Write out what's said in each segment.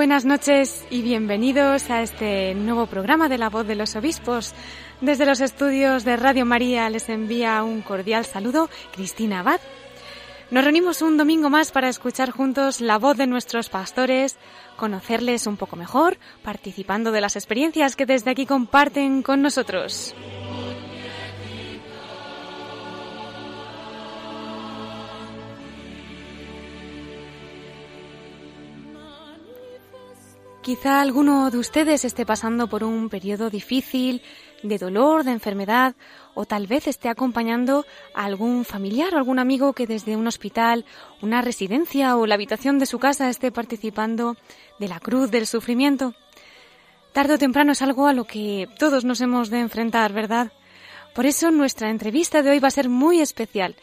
Buenas noches y bienvenidos a este nuevo programa de La Voz de los Obispos. Desde los estudios de Radio María les envía un cordial saludo Cristina Abad. Nos reunimos un domingo más para escuchar juntos la voz de nuestros pastores, conocerles un poco mejor, participando de las experiencias que desde aquí comparten con nosotros. Quizá alguno de ustedes esté pasando por un periodo difícil, de dolor, de enfermedad, o tal vez esté acompañando a algún familiar o algún amigo que desde un hospital, una residencia o la habitación de su casa esté participando de la cruz del sufrimiento. Tarde o temprano es algo a lo que todos nos hemos de enfrentar, ¿verdad? Por eso nuestra entrevista de hoy va a ser muy especial,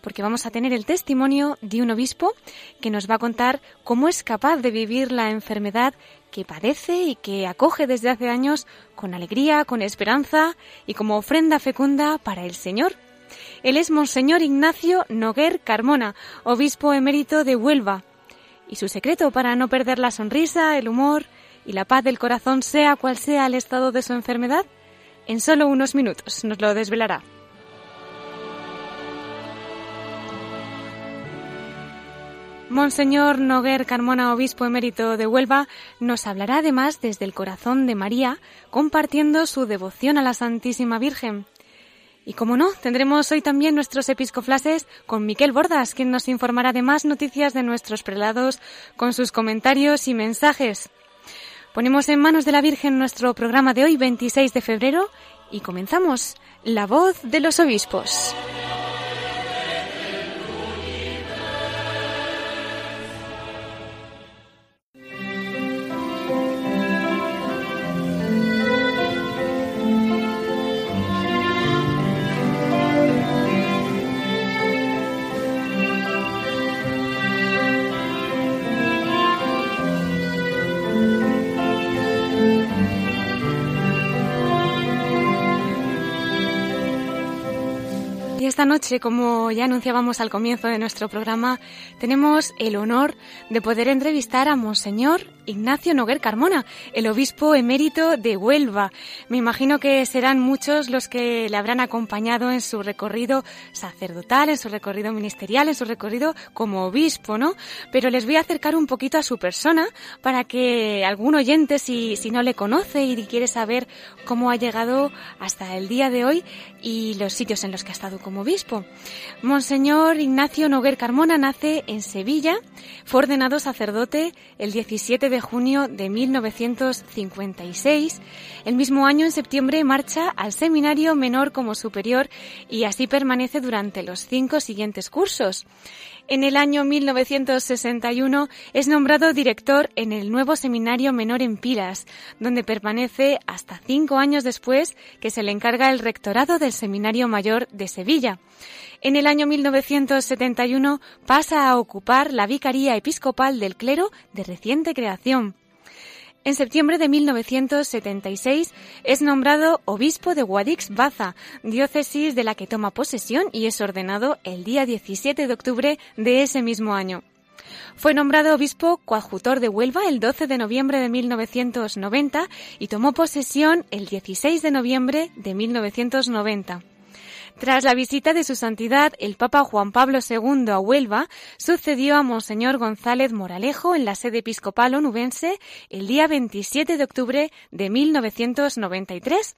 porque vamos a tener el testimonio de un obispo que nos va a contar cómo es capaz de vivir la enfermedad que padece y que acoge desde hace años con alegría, con esperanza y como ofrenda fecunda para el Señor. Él es Monseñor Ignacio Noguer Carmona, obispo emérito de Huelva. Y su secreto para no perder la sonrisa, el humor y la paz del corazón, sea cual sea el estado de su enfermedad, en solo unos minutos nos lo desvelará. Monseñor Noguer Carmona, obispo emérito de Huelva, nos hablará además desde el corazón de María, compartiendo su devoción a la Santísima Virgen. Y como no, tendremos hoy también nuestros episcoflases con Miquel Bordas, quien nos informará de más noticias de nuestros prelados con sus comentarios y mensajes. Ponemos en manos de la Virgen nuestro programa de hoy, 26 de febrero, y comenzamos La voz de los obispos. Esta noche, como ya anunciábamos al comienzo de nuestro programa, tenemos el honor de poder entrevistar a Monseñor Ignacio Noguer Carmona, el obispo emérito de Huelva. Me imagino que serán muchos los que le habrán acompañado en su recorrido sacerdotal, en su recorrido ministerial, en su recorrido como obispo, ¿no? Pero les voy a acercar un poquito a su persona para que algún oyente, si, si no le conoce y quiere saber cómo ha llegado hasta el día de hoy y los sitios en los que ha estado como Monseñor Ignacio Noguer Carmona nace en Sevilla, fue ordenado sacerdote el 17 de junio de 1956. El mismo año, en septiembre, marcha al seminario menor como superior y así permanece durante los cinco siguientes cursos. En el año 1961 es nombrado director en el nuevo seminario menor en Pilas, donde permanece hasta cinco años después que se le encarga el rectorado del seminario mayor de Sevilla. En el año 1971 pasa a ocupar la vicaría episcopal del clero de reciente creación. En septiembre de 1976 es nombrado obispo de Guadix-Baza, diócesis de la que toma posesión y es ordenado el día 17 de octubre de ese mismo año. Fue nombrado obispo coadjutor de Huelva el 12 de noviembre de 1990 y tomó posesión el 16 de noviembre de 1990. Tras la visita de su santidad, el Papa Juan Pablo II a Huelva sucedió a Monseñor González Moralejo en la sede episcopal onubense el día 27 de octubre de 1993.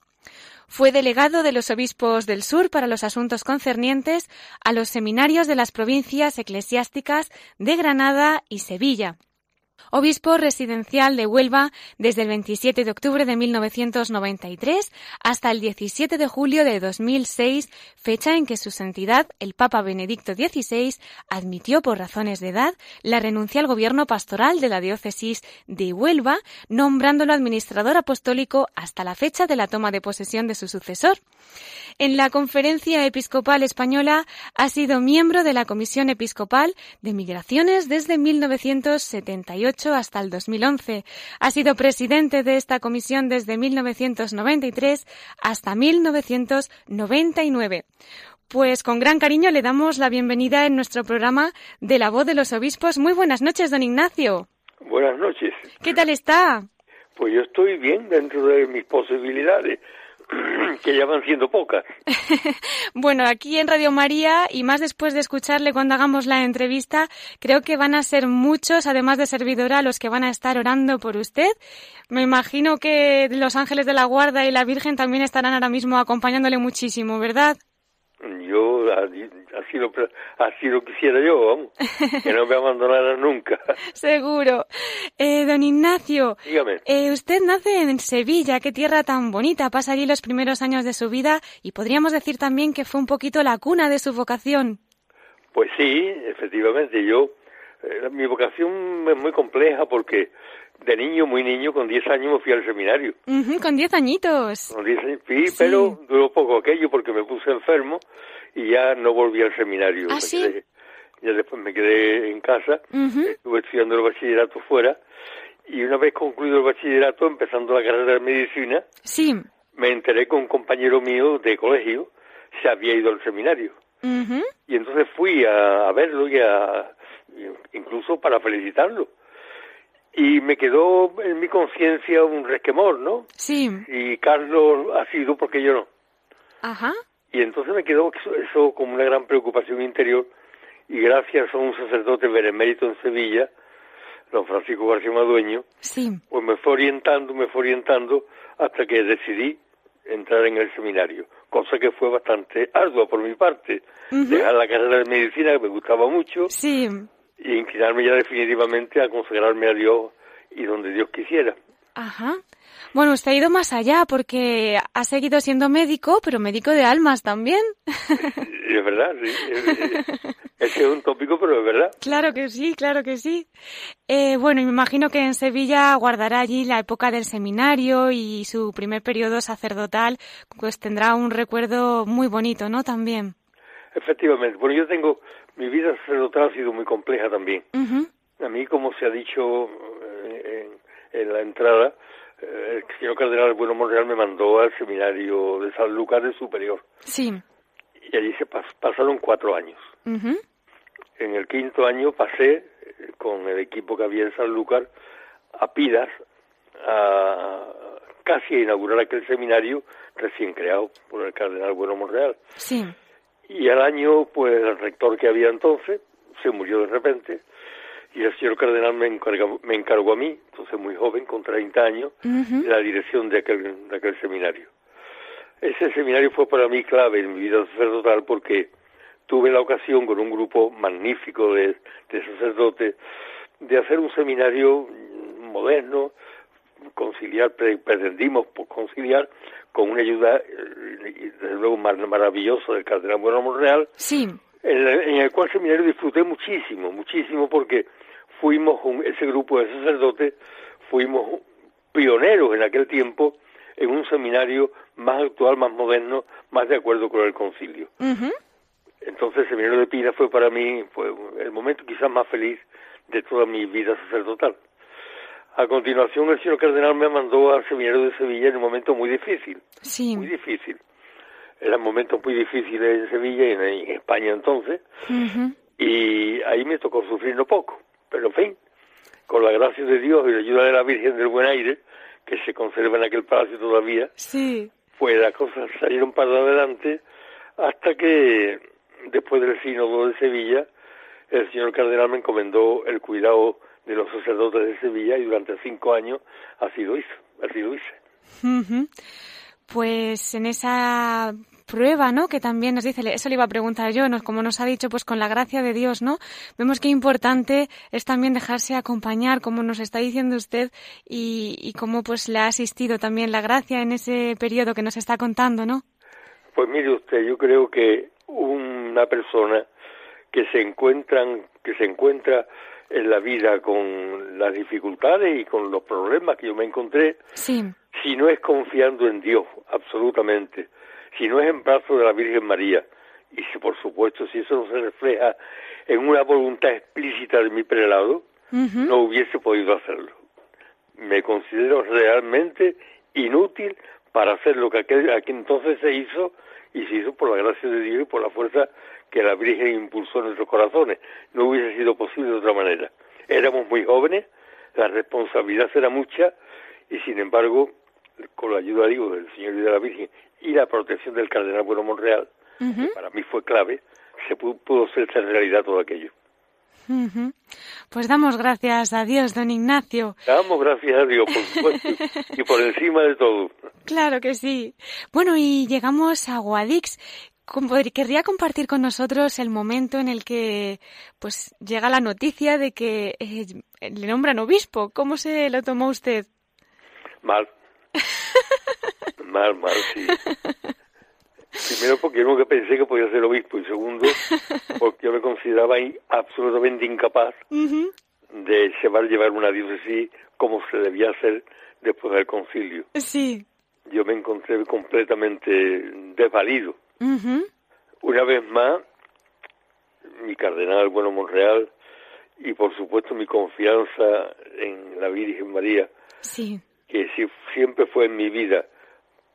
Fue delegado de los obispos del sur para los asuntos concernientes a los seminarios de las provincias eclesiásticas de Granada y Sevilla. Obispo residencial de Huelva desde el 27 de octubre de 1993 hasta el 17 de julio de 2006, fecha en que su santidad, el Papa Benedicto XVI, admitió por razones de edad la renuncia al gobierno pastoral de la diócesis de Huelva, nombrándolo administrador apostólico hasta la fecha de la toma de posesión de su sucesor. En la Conferencia Episcopal Española ha sido miembro de la Comisión Episcopal de Migraciones desde 1978 hasta el 2011. Ha sido presidente de esta comisión desde 1993 hasta 1999. Pues con gran cariño le damos la bienvenida en nuestro programa de la voz de los obispos. Muy buenas noches, don Ignacio. Buenas noches. ¿Qué tal está? Pues yo estoy bien dentro de mis posibilidades. que ya van siendo pocas. bueno, aquí en Radio María y más después de escucharle cuando hagamos la entrevista, creo que van a ser muchos, además de servidora, los que van a estar orando por usted. Me imagino que los ángeles de la guarda y la Virgen también estarán ahora mismo acompañándole muchísimo, ¿verdad? Yo así lo, así lo quisiera yo, vamos, que no me abandonara nunca. Seguro. Eh, don Ignacio, Dígame. Eh, usted nace en Sevilla, qué tierra tan bonita, pasa allí los primeros años de su vida y podríamos decir también que fue un poquito la cuna de su vocación. Pues sí, efectivamente, yo, eh, mi vocación es muy compleja porque de niño, muy niño, con 10 años me fui al seminario. con 10 añiñitos. Con 10 años, sí, pero duró poco aquello porque me puse enfermo y ya no volví al seminario. ¿Ah, sí? ya después me quedé en casa, estuve estudiando el bachillerato fuera y una vez concluido el bachillerato, empezando la carrera de medicina, sí. me enteré que un compañero mío de colegio se había ido al seminario. Y entonces fui a, a verlo y a, incluso para felicitarlo y me quedó en mi conciencia un resquemor, ¿no? Sí. Y Carlos ha sido porque yo no. Ajá. Y entonces me quedó eso, como una gran preocupación interior y gracias a un sacerdote benemérito en Sevilla, don Francisco García Madueño, sí. pues me fue orientando, me fue orientando hasta que decidí entrar en el seminario, cosa que fue bastante ardua por mi parte, dejar la carrera de medicina que me gustaba mucho, sí y inclinarme ya definitivamente a consagrarme a Dios y donde Dios quisiera. Ajá. Bueno, usted ha ido más allá porque ha seguido siendo médico, pero médico de almas también. Es verdad, sí. Es, es un tópico, pero es verdad. Claro que sí, claro que sí. Eh, bueno, y me imagino que en Sevilla guardará allí la época del seminario y su primer periodo sacerdotal, pues tendrá un recuerdo muy bonito, ¿no? También. Efectivamente. Bueno, yo tengo mi vida sacerdotal ha sido muy compleja también. A mí, como se ha dicho eh, en, la entrada, eh, el señor cardenal Bueno Monreal me mandó al seminario de San Lucas de Superior. Sí. Y allí se pasaron cuatro años. En el quinto año pasé eh, con el equipo que había en San Lucas a Pidas a casi inaugurar aquel seminario recién creado por el cardenal Bueno Monreal. Sí. Y al año, pues el rector que había entonces se murió de repente y el señor cardenal me, encargó, me encargó a mí, entonces muy joven, con 30 años, la dirección de aquel, de aquel seminario. Ese seminario fue para mí clave en mi vida sacerdotal porque tuve la ocasión con un grupo magnífico de, de sacerdotes de hacer un seminario moderno, conciliar, pretendimos conciliar con una ayuda, eh, desde luego, maravillosa del cardenal Bueno Monreal, sí. en, el cual seminario disfruté muchísimo, muchísimo, porque fuimos, ese grupo de sacerdotes, fuimos pioneros en aquel tiempo en un seminario más actual, más moderno, más de acuerdo con el concilio. Entonces el seminario de Pina fue para mí fue el momento quizás más feliz de toda mi vida sacerdotal. A continuación, el señor cardenal me mandó al seminario de Sevilla en un momento muy difícil. Sí. Muy difícil. Eran momentos muy difíciles en Sevilla y en, España entonces. Y ahí me tocó sufrir no poco. Pero en fin, con la gracia de Dios y la ayuda de la Virgen del Buen Aire, que se conserva en aquel palacio todavía, sí. pues las cosas salieron para adelante hasta que, después del sínodo de Sevilla, el señor cardenal me encomendó el cuidado de los sacerdotes de Sevilla y durante cinco años ha sido eso, ha sido eso. Pues en esa prueba, ¿no? Que también nos dice, eso le iba a preguntar yo, ¿no? como nos ha dicho, pues con la gracia de Dios, ¿no? Vemos que importante es también dejarse acompañar, como nos está diciendo usted, y, y cómo pues le ha asistido también la gracia en ese periodo que nos está contando, ¿no? Pues mire usted, yo creo que una persona que se encuentran, que se encuentra en la vida con las dificultades y con los problemas que yo me encontré, sí. Si no es confiando en Dios, absolutamente, si no es en brazos de la Virgen María, y si por supuesto si eso no se refleja en una voluntad explícita de mi prelado, no hubiese podido hacerlo. Me considero realmente inútil para hacer lo que aquel, aquel entonces se hizo y se hizo por la gracia de Dios y por la fuerza que la Virgen impulsó en nuestros corazones. No hubiese sido posible de otra manera. Éramos muy jóvenes, la responsabilidad era mucha y sin embargo, con la ayuda digo, del Señor y de la Virgen y la protección del Cardenal Bueno Monreal, que para mí fue clave, se pudo, pudo hacer realidad todo aquello. Pues damos gracias a Dios, don Ignacio. Damos gracias a Dios, por supuesto, y por encima de todo. Claro que sí. Bueno, y llegamos a Guadix. Querría compartir con nosotros el momento en el que pues llega la noticia de que eh, le nombran obispo. ¿Cómo se lo tomó usted? Mal. Mal, mal, sí. Primero porque yo nunca pensé que podía ser obispo y segundo porque yo me consideraba absolutamente incapaz de llevar, llevar una diócesis como se debía hacer después del concilio. Sí. Yo me encontré completamente desvalido. Una vez más, mi cardenal Bueno Monreal y por supuesto mi confianza en la Virgen María, sí. Que siempre fue en mi vida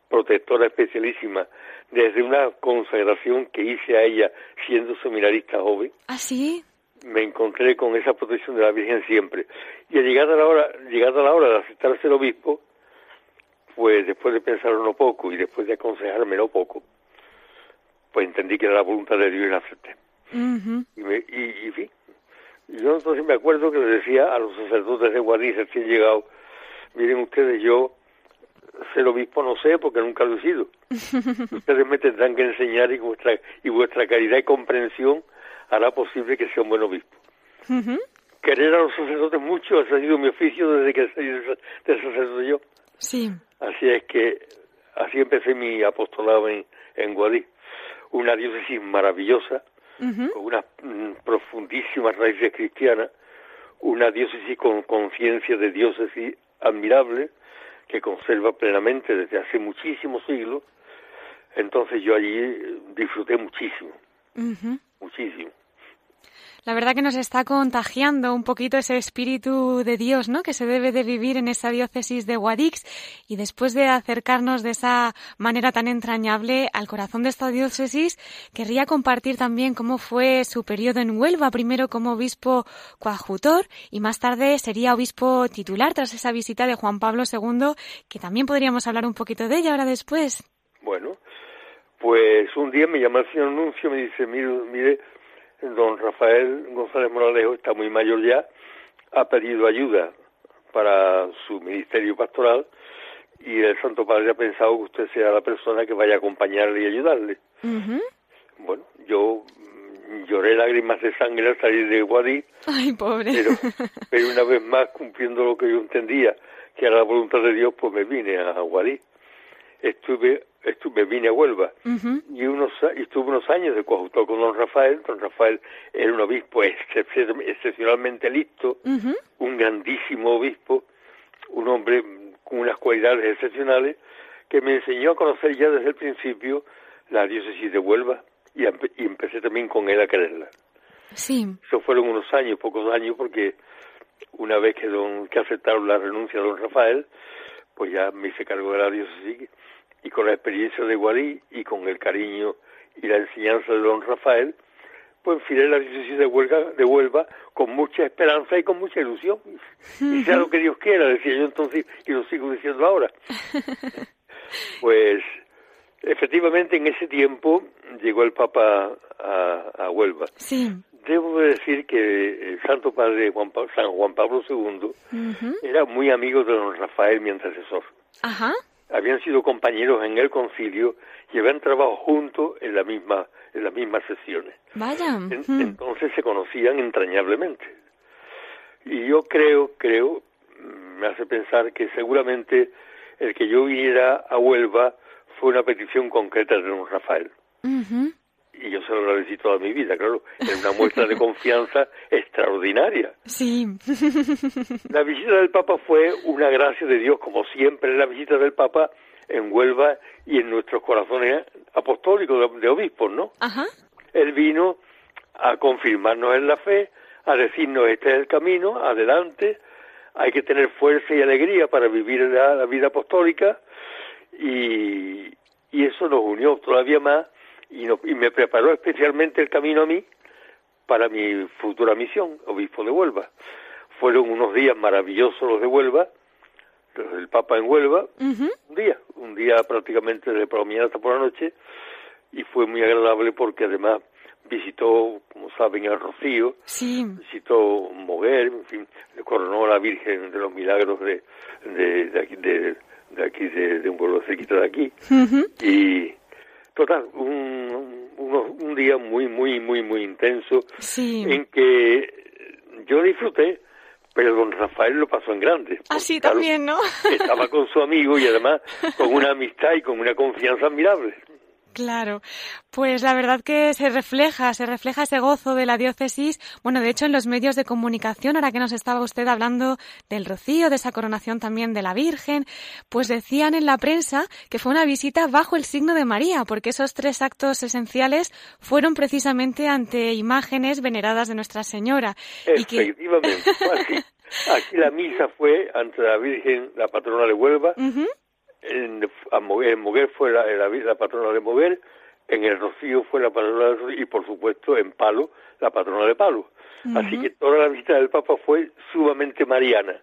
protectora especialísima desde una consagración que hice a ella siendo seminarista joven. ¿Ah, sí? Me encontré con esa protección de la Virgen siempre. Y llegada la hora, llegada la hora de aceptar ser obispo, pues después de pensarlo no poco y después de aconsejarme no poco, pues entendí que era la voluntad de Dios y la acepté. y, me, y, y, fin, yo entonces me acuerdo que le decía a los sacerdotes de Guadix recién llegado, miren ustedes, yo ser obispo no sé porque nunca lo he sido. Ustedes me tendrán que enseñar y vuestra, y vuestra caridad y comprensión hará posible que sea un buen obispo. Querer a los sacerdotes mucho ha sido mi oficio desde que soy de sacerdote yo. Sí. Así es que así empecé mi apostolado en, en Guadix. Una diócesis maravillosa, con unas mm, profundísimas raíces cristianas, una diócesis con conciencia de diócesis admirable, que conserva plenamente desde hace muchísimos siglos. Entonces yo allí disfruté muchísimo, muchísimo. La verdad que nos está contagiando un poquito ese espíritu de Dios, ¿no? Que se debe de vivir en esa diócesis de Guadix y después de acercarnos de esa manera tan entrañable al corazón de esta diócesis, querría compartir también cómo fue su periodo en Huelva, primero como obispo coadjutor y más tarde sería obispo titular tras esa visita de Juan Pablo II, que también podríamos hablar un poquito de ella ahora después. Bueno, pues un día me llama el señor Nuncio y me dice, mire, mire don Rafael González Moralejo está muy mayor ya, ha pedido ayuda para su ministerio pastoral y el Santo Padre ha pensado que usted sea la persona que vaya a acompañarle y ayudarle. Bueno, yo lloré lágrimas de sangre al salir de Guadí, Ay, pobre. Pero, pero una vez más, cumpliendo lo que yo entendía, que era la voluntad de Dios, pues me vine a Guadí. Estuve estuve, vine a Huelva y unos y estuve unos años de coautor con don Rafael. Don Rafael era un obispo excepcionalmente listo, un grandísimo obispo, un hombre con unas cualidades excepcionales que me enseñó a conocer ya desde el principio la diócesis de Huelva y, y empecé también con él a quererla. Sí. Eso fueron unos años, pocos años, porque una vez que don que aceptaron la renuncia de don Rafael, pues ya me hice cargo de la diócesis con la experiencia de Guadí y con el cariño y la enseñanza de don Rafael, pues enfilé la diócesis de Huelva, de Huelva con mucha esperanza y con mucha ilusión. Y sea lo que Dios quiera, decía yo entonces, y lo sigo diciendo ahora. pues efectivamente en ese tiempo llegó el Papa a, a Huelva. Sí. Debo decir que el Santo Padre Juan San Juan Pablo II era muy amigo de don Rafael, mi antecesor. Ajá. Habían sido compañeros en el concilio y habían trabajado juntos en la misma en las mismas sesiones. Vaya. En- Entonces se conocían entrañablemente. Y yo creo, creo, me hace pensar que seguramente el que yo viniera a Huelva fue una petición concreta de don Rafael. Ujú. Y yo se lo agradecí toda mi vida, claro. Es una muestra de confianza extraordinaria. Sí. La visita del Papa fue una gracia de Dios, como siempre la visita del Papa en Huelva y en nuestros corazones apostólicos de, de obispos, ¿no? Ajá. Él vino a confirmarnos en la fe, a decirnos este es el camino, adelante, hay que tener fuerza y alegría para vivir la, la vida apostólica y, y eso nos unió todavía más y, nos- y me preparó especialmente el camino a mí para mi futura misión, obispo de Huelva. Fueron unos días maravillosos los de Huelva, los del Papa en Huelva, un día, un día prácticamente de por la mañana hasta por la noche, y fue muy agradable porque además visitó, como saben, el Rocío, Sí. visitó Moguer, en fin, le coronó a la Virgen de los Milagros de, de, de aquí, de, de aquí, de, un pueblo cerquita de aquí, y total, un, un, un día muy, muy, muy, muy intenso, Sí. en que yo disfruté, pero don Rafael lo pasó en grande. Así claro, también, ¿no? estaba con su amigo y además con una amistad y con una confianza admirable. Claro, pues la verdad que se refleja, se refleja ese gozo de la diócesis. Bueno, de hecho, en los medios de comunicación, ahora que nos estaba usted hablando del rocío, de esa coronación también de la Virgen, pues decían en la prensa que fue una visita bajo el signo de María, porque esos tres actos esenciales fueron precisamente ante imágenes veneradas de Nuestra Señora. Y que, Efectivamente, así. Aquí la misa fue ante la Virgen, la patrona de Huelva, en, a Moguer, en Moguer fue la, la, la patrona de Moguer, en el Rocío fue la patrona de Rocío y por supuesto en Palo, la patrona de Palo. Así que toda la visita del Papa fue sumamente mariana.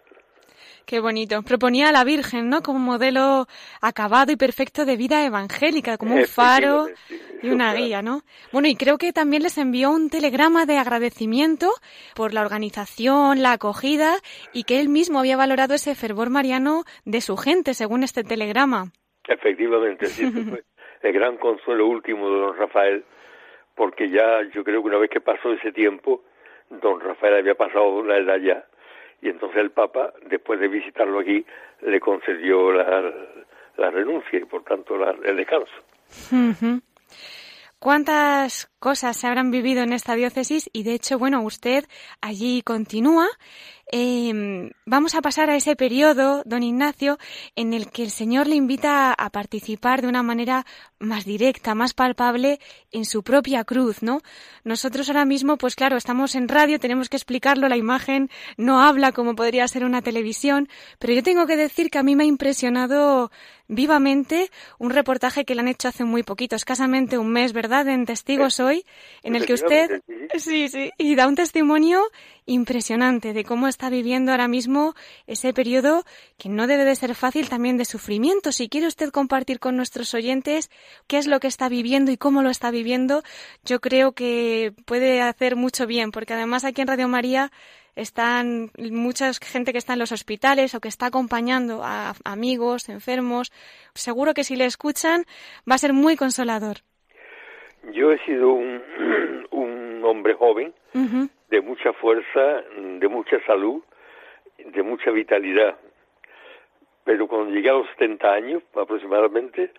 Qué bonito. Proponía a la Virgen, ¿no? Como modelo acabado y perfecto de vida evangélica, como un faro Efectivamente, y una guía, ¿no? Bueno, y creo que también les envió un telegrama de agradecimiento por la organización, la acogida y que él mismo había valorado ese fervor mariano de su gente, según este telegrama. Efectivamente, sí, ese fue el gran consuelo último de don Rafael, porque ya yo creo que una vez que pasó ese tiempo, don Rafael había pasado la edad ya, y entonces el Papa, después de visitarlo aquí, le concedió la, la renuncia y por tanto la- el descanso. ¿Cuántas cosas se habrán vivido en esta diócesis? Y de hecho, bueno, usted allí continúa. Eh, vamos a pasar a ese periodo, don Ignacio, en el que el Señor le invita a, participar de una manera más directa, más palpable en su propia cruz, ¿no? Nosotros ahora mismo, pues claro, estamos en radio, tenemos que explicarlo, la imagen no habla como podría ser una televisión, pero yo tengo que decir que a mí me ha impresionado vivamente un reportaje que le han hecho hace muy poquito, escasamente un mes, ¿verdad?, en Testigos Hoy, en el que usted, sí, sí, y da un testimonio impresionante de cómo está viviendo ahora mismo ese periodo que no debe de ser fácil también de sufrimiento. Si quiere usted compartir con nuestros oyentes qué es lo que está viviendo y cómo lo está viviendo, yo creo que puede hacer mucho bien, porque además aquí en Radio María están mucha gente que está en los hospitales o que está acompañando a amigos, enfermos. Seguro que si le escuchan va a ser muy consolador. Yo he sido un, un hombre joven, de mucha fuerza, de mucha salud, de mucha vitalidad. Pero cuando llegué a los 70 años aproximadamente,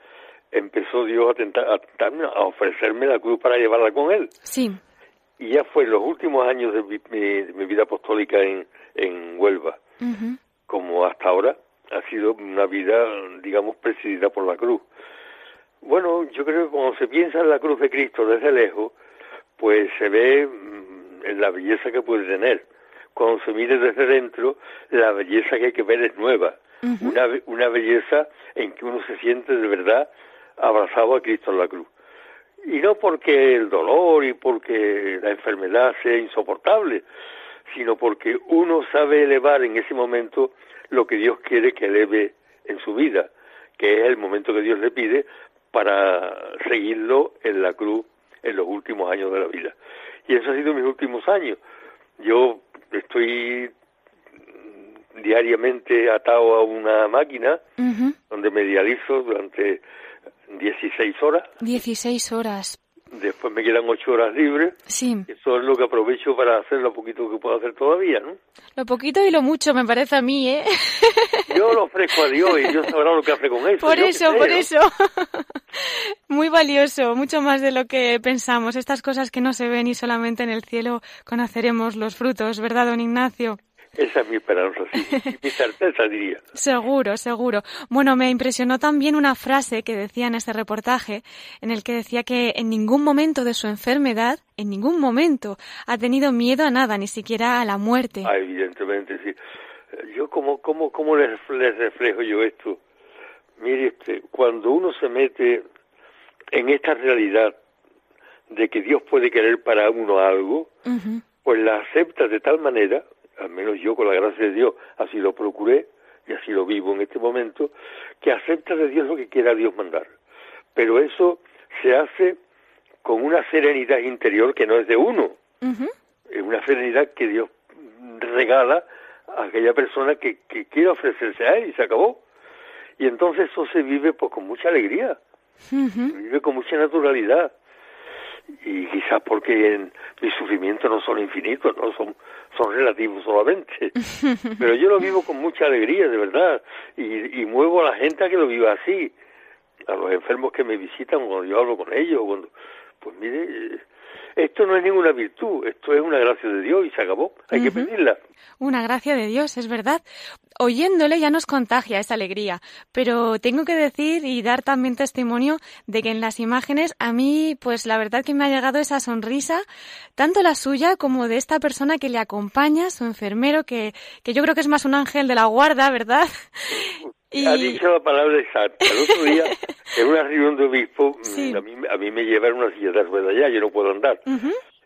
empezó Dios a, tentar, a, tentarme, a ofrecerme la cruz para llevarla con Él. Sí. Y ya fue en los últimos años de mi, mi- de mi vida apostólica en, en Huelva, como hasta ahora, ha sido una vida, digamos, presidida por la cruz. Bueno, yo creo que cuando se piensa en la cruz de Cristo desde lejos, pues se ve mm, en la belleza que puede tener. Cuando se mire desde dentro, la belleza que hay que ver es nueva. una, una belleza en que uno se siente de verdad abrazado a Cristo en la cruz. Y no porque el dolor y porque la enfermedad sea insoportable, sino porque uno sabe elevar en ese momento lo que Dios quiere que eleve en su vida, que es el momento que Dios le pide para seguirlo en la cruz en los últimos años de la vida. Y eso ha sido mis últimos años. Yo estoy mm, diariamente atado a una máquina donde me dializo durante 16 horas. 16 horas. Después me quedan 8 horas libres. Sí. Eso es lo que aprovecho para hacer lo poquito que puedo hacer todavía, ¿no? Lo poquito y lo mucho, me parece a mí, ¿eh? Yo lo ofrezco a Dios y Dios sabrá lo que hace con eso. Por eso, por eso. Muy valioso, mucho más de lo que pensamos. Estas cosas que no se ven y solamente en el cielo conoceremos los frutos, ¿verdad, don Ignacio? Esa es mi esperanza, sí, mi certeza diría. Seguro, seguro. Bueno, me impresionó también una frase que decía en este reportaje, en el que decía que en ningún momento de su enfermedad, en ningún momento, ha tenido miedo a nada, ni siquiera a la muerte. Ah, evidentemente, sí. Yo, ¿cómo, cómo, cómo les, reflejo yo esto? Mire, este, cuando uno se mete en esta realidad de que Dios puede querer para uno algo, pues la acepta de tal manera al menos yo con la gracia de Dios así lo procuré y así lo vivo en este momento, que acepta de Dios lo que quiera Dios mandar. Pero eso se hace con una serenidad interior que no es de uno, es una serenidad que Dios regala a aquella persona que, que quiere ofrecerse a Él y se acabó. Y entonces eso se vive pues con mucha alegría, se vive con mucha naturalidad. Y quizás porque en, mis sufrimientos no son infinitos, no son son relativos solamente. Pero yo lo vivo con mucha alegría, de verdad, y, y muevo a la gente a que lo viva así, a los enfermos que me visitan cuando yo hablo con ellos, cuando, pues mire, esto no es ninguna virtud, esto es una gracia de Dios y se acabó. Hay que pedirla. Una gracia de Dios, es verdad. Oyéndole ya nos contagia esa alegría, pero tengo que decir y dar también testimonio de que en las imágenes a mí, pues la verdad que me ha llegado esa sonrisa, tanto la suya como de esta persona que le acompaña, su enfermero, que, que yo creo que es más un ángel de la guarda, ¿verdad? Y... Ha dicho la palabra exacta. El otro día, en una reunión de obispo, mm, a, mí, a mí me llevaron una silla de ruedas ya, yo no puedo andar.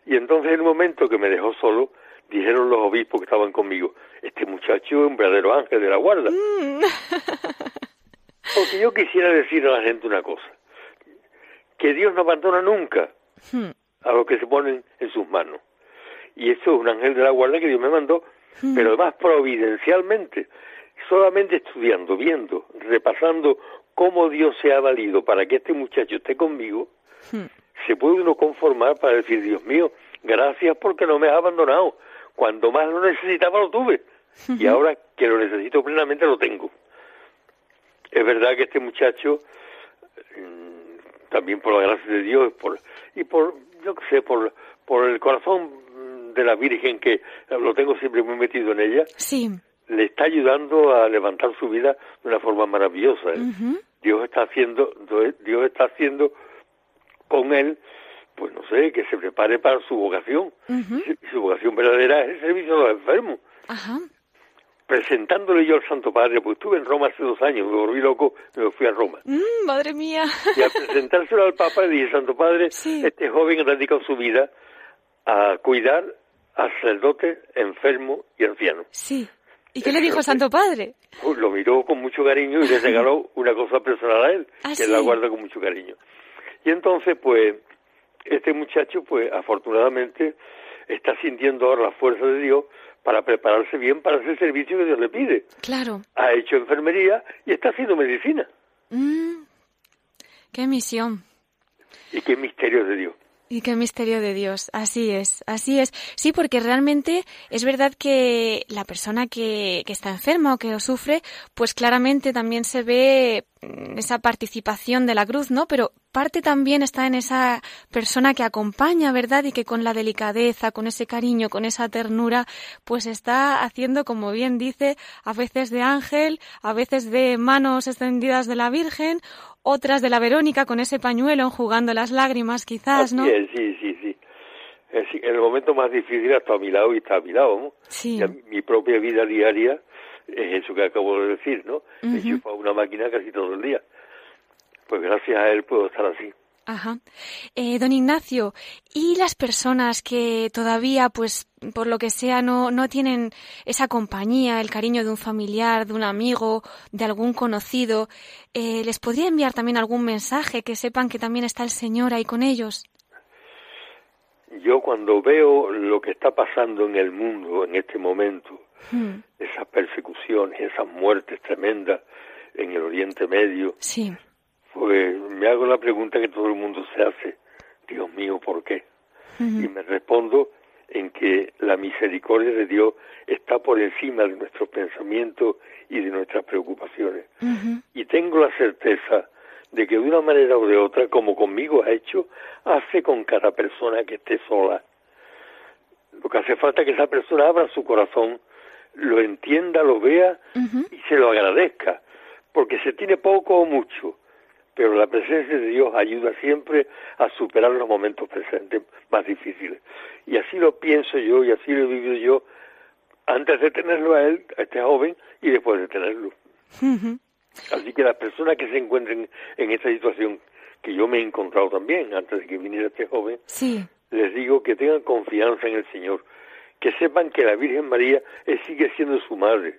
Y entonces, en un momento que me dejó solo, dijeron los obispos que estaban conmigo, este muchacho es un verdadero ángel de la guarda. Mm. Porque yo quisiera decir a la gente una cosa, que Dios no abandona nunca hmm. a los que se ponen en sus manos. Y esto es un ángel de la guarda que Dios me mandó, hmm. pero además providencialmente solamente estudiando, viendo, repasando cómo Dios se ha valido para que este muchacho esté conmigo, hmm. se puede uno conformar para decir, Dios mío, gracias porque no me has abandonado. Cuando más lo necesitaba lo tuve. Y ahora que lo necesito plenamente lo tengo. Es verdad que este muchacho, mm, también por la gracia de Dios por, y por, yo qué sé, por, por el corazón de la Virgen que lo tengo siempre muy metido en ella, sí le está ayudando a levantar su vida de una forma maravillosa. ¿eh? Dios está haciendo, Dios está haciendo con él, pues no sé, que se prepare para su vocación. y su vocación verdadera es el servicio a los enfermos. Presentándole yo al Santo Padre, pues estuve en Roma hace dos años, me volví loco, me fui a Roma. Mm, madre mía. Y al presentárselo al Papa le dije, Santo Padre, este joven ha dedicado su vida a cuidar a sacerdotes, enfermos y ancianos. Sí. ¿Y qué le dijo el Santo Padre? Pues lo miró con mucho cariño y le regaló una cosa personal a él, ¿Ah, que la guarda con mucho cariño. Y entonces, pues, este muchacho, pues, afortunadamente, está sintiendo ahora la fuerza de Dios para prepararse bien para hacer el servicio que Dios le pide. Claro. Ha hecho enfermería y está haciendo medicina. Mm, qué misión. Y qué misterio de Dios. Y qué misterio de Dios. Así es, así es. Sí, porque realmente es verdad que la persona que, está enferma o que lo sufre, pues claramente también se ve mm, esa participación de la cruz, ¿no? Pero parte también está en esa persona que acompaña, ¿verdad? Y que con la delicadeza, con ese cariño, con esa ternura, pues está haciendo, como bien dice, a veces de ángel, a veces de manos extendidas de la Virgen, otras de la Verónica con ese pañuelo enjugando las lágrimas, quizás, ¿no? Sí, sí, sí, sí. En el momento más difícil está a mi lado y está a mi lado, ¿no? Sí. mi propia vida diaria es eso que acabo de decir, ¿no? Uh a una máquina casi todo el día. Pues gracias a él puedo estar así. Ajá. Eh, don Ignacio, ¿y las personas que todavía, pues, por lo que sea, no, no tienen esa compañía, el cariño de un familiar, de un amigo, de algún conocido, eh, ¿les podría enviar también algún mensaje que sepan que también está el Señor ahí con ellos? Yo cuando veo lo que está pasando en el mundo en este momento, hmm. esa persecución, situaciones, esas muertes tremendas en el Oriente Medio, sí. Pues me hago la pregunta que todo el mundo se hace, Dios mío, ¿por qué? Y me respondo en que la misericordia de Dios está por encima de nuestros pensamientos y de nuestras preocupaciones. Y tengo la certeza de que de una manera o de otra, como conmigo ha hecho, hace con cada persona que esté sola. Lo que hace falta es que esa persona abra su corazón, lo entienda, lo vea y se lo agradezca, porque se tiene poco o mucho, pero la presencia de Dios ayuda siempre a superar los momentos presentes más difíciles. Y así lo pienso yo y así lo he vivido yo antes de tenerlo a él, a este joven, y después de tenerlo. Así que las personas que se encuentren en esta situación, que yo me he encontrado también antes de que viniera este joven, les digo que tengan confianza en el Señor, que sepan que la Virgen María sigue siendo su madre,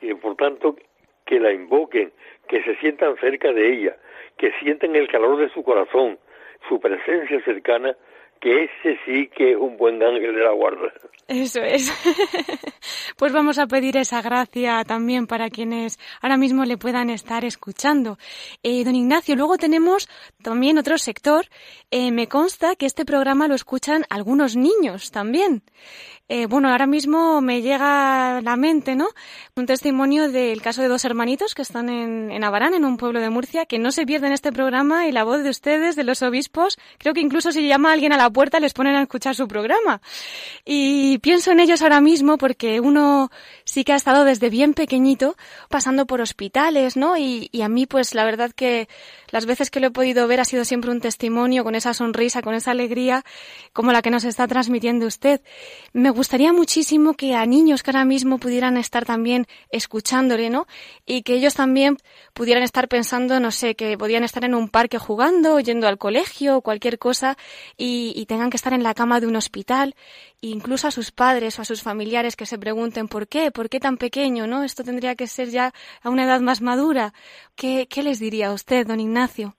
y por tanto que la invoquen, que se sientan cerca de ella, que sientan el calor de su corazón, su presencia cercana, que ese sí que es un buen ángel de la guarda. Eso es. pues vamos a pedir esa gracia también para quienes ahora mismo le puedan estar escuchando. Eh, don Ignacio, luego tenemos también otro sector. Eh, me consta que este programa lo escuchan algunos niños también. Eh, bueno, ahora mismo me llega a la mente, ¿no? Un testimonio del caso de dos hermanitos que están en, en Abarán, en un pueblo de Murcia, que no se pierden este programa y la voz de ustedes, de los obispos. Creo que incluso si llama a alguien a la puerta les ponen a escuchar su programa. Y pienso en ellos ahora mismo porque uno sí que ha estado desde bien pequeñito pasando por hospitales, ¿no? Y, a mí, pues la verdad que las veces que lo he podido ver ha sido siempre un testimonio con esa sonrisa, con esa alegría, como la que nos está transmitiendo usted. Me gustaría muchísimo que a niños que ahora mismo pudieran estar también escuchándole, ¿no? Y que ellos también pudieran estar pensando, no sé, que podían estar en un parque jugando, yendo al colegio cualquier cosa y tengan que estar en la cama de un hospital, incluso a sus padres o a sus familiares que se pregunten por qué, por qué tan pequeño, ¿no? Esto tendría que ser ya a una edad más madura. ¿Qué, qué les diría a usted, don Ignacio?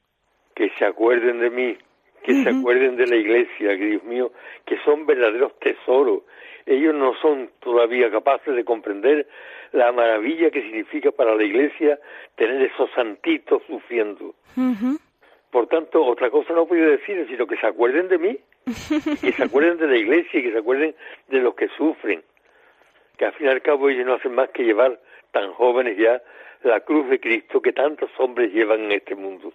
Que se acuerden de mí, que se acuerden de la iglesia, que Dios mío, que son verdaderos tesoros. Ellos no son todavía capaces de comprender la maravilla que significa para la iglesia tener esos santitos sufriendo. Por tanto, otra cosa no puedo decir, sino que se acuerden de mí, que se acuerden de la iglesia y que se acuerden de los que sufren, que al fin y al cabo ellos no hacen más que llevar tan jóvenes ya la cruz de Cristo que tantos hombres llevan en este mundo.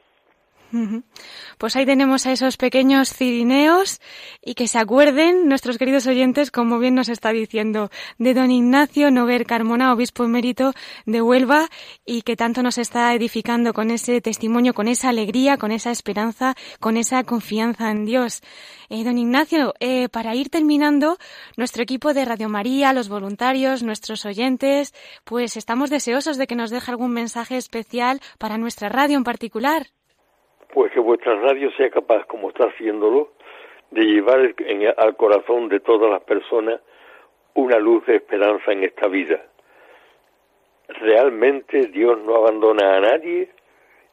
Pues ahí tenemos a esos pequeños cirineos y que se acuerden nuestros queridos oyentes, como bien nos está diciendo, de don Ignacio Noguer Carmona, obispo emérito de Huelva, y que tanto nos está edificando con ese testimonio, con esa alegría, con esa esperanza, con esa confianza en Dios. Eh, don Ignacio, eh, para ir terminando, nuestro equipo de Radio María, los voluntarios, nuestros oyentes, pues estamos deseosos de que nos deje algún mensaje especial para nuestra radio en particular pues que vuestra radio sea capaz, como está haciéndolo, de llevar al corazón de todas las personas una luz de esperanza en esta vida. Realmente Dios no abandona a nadie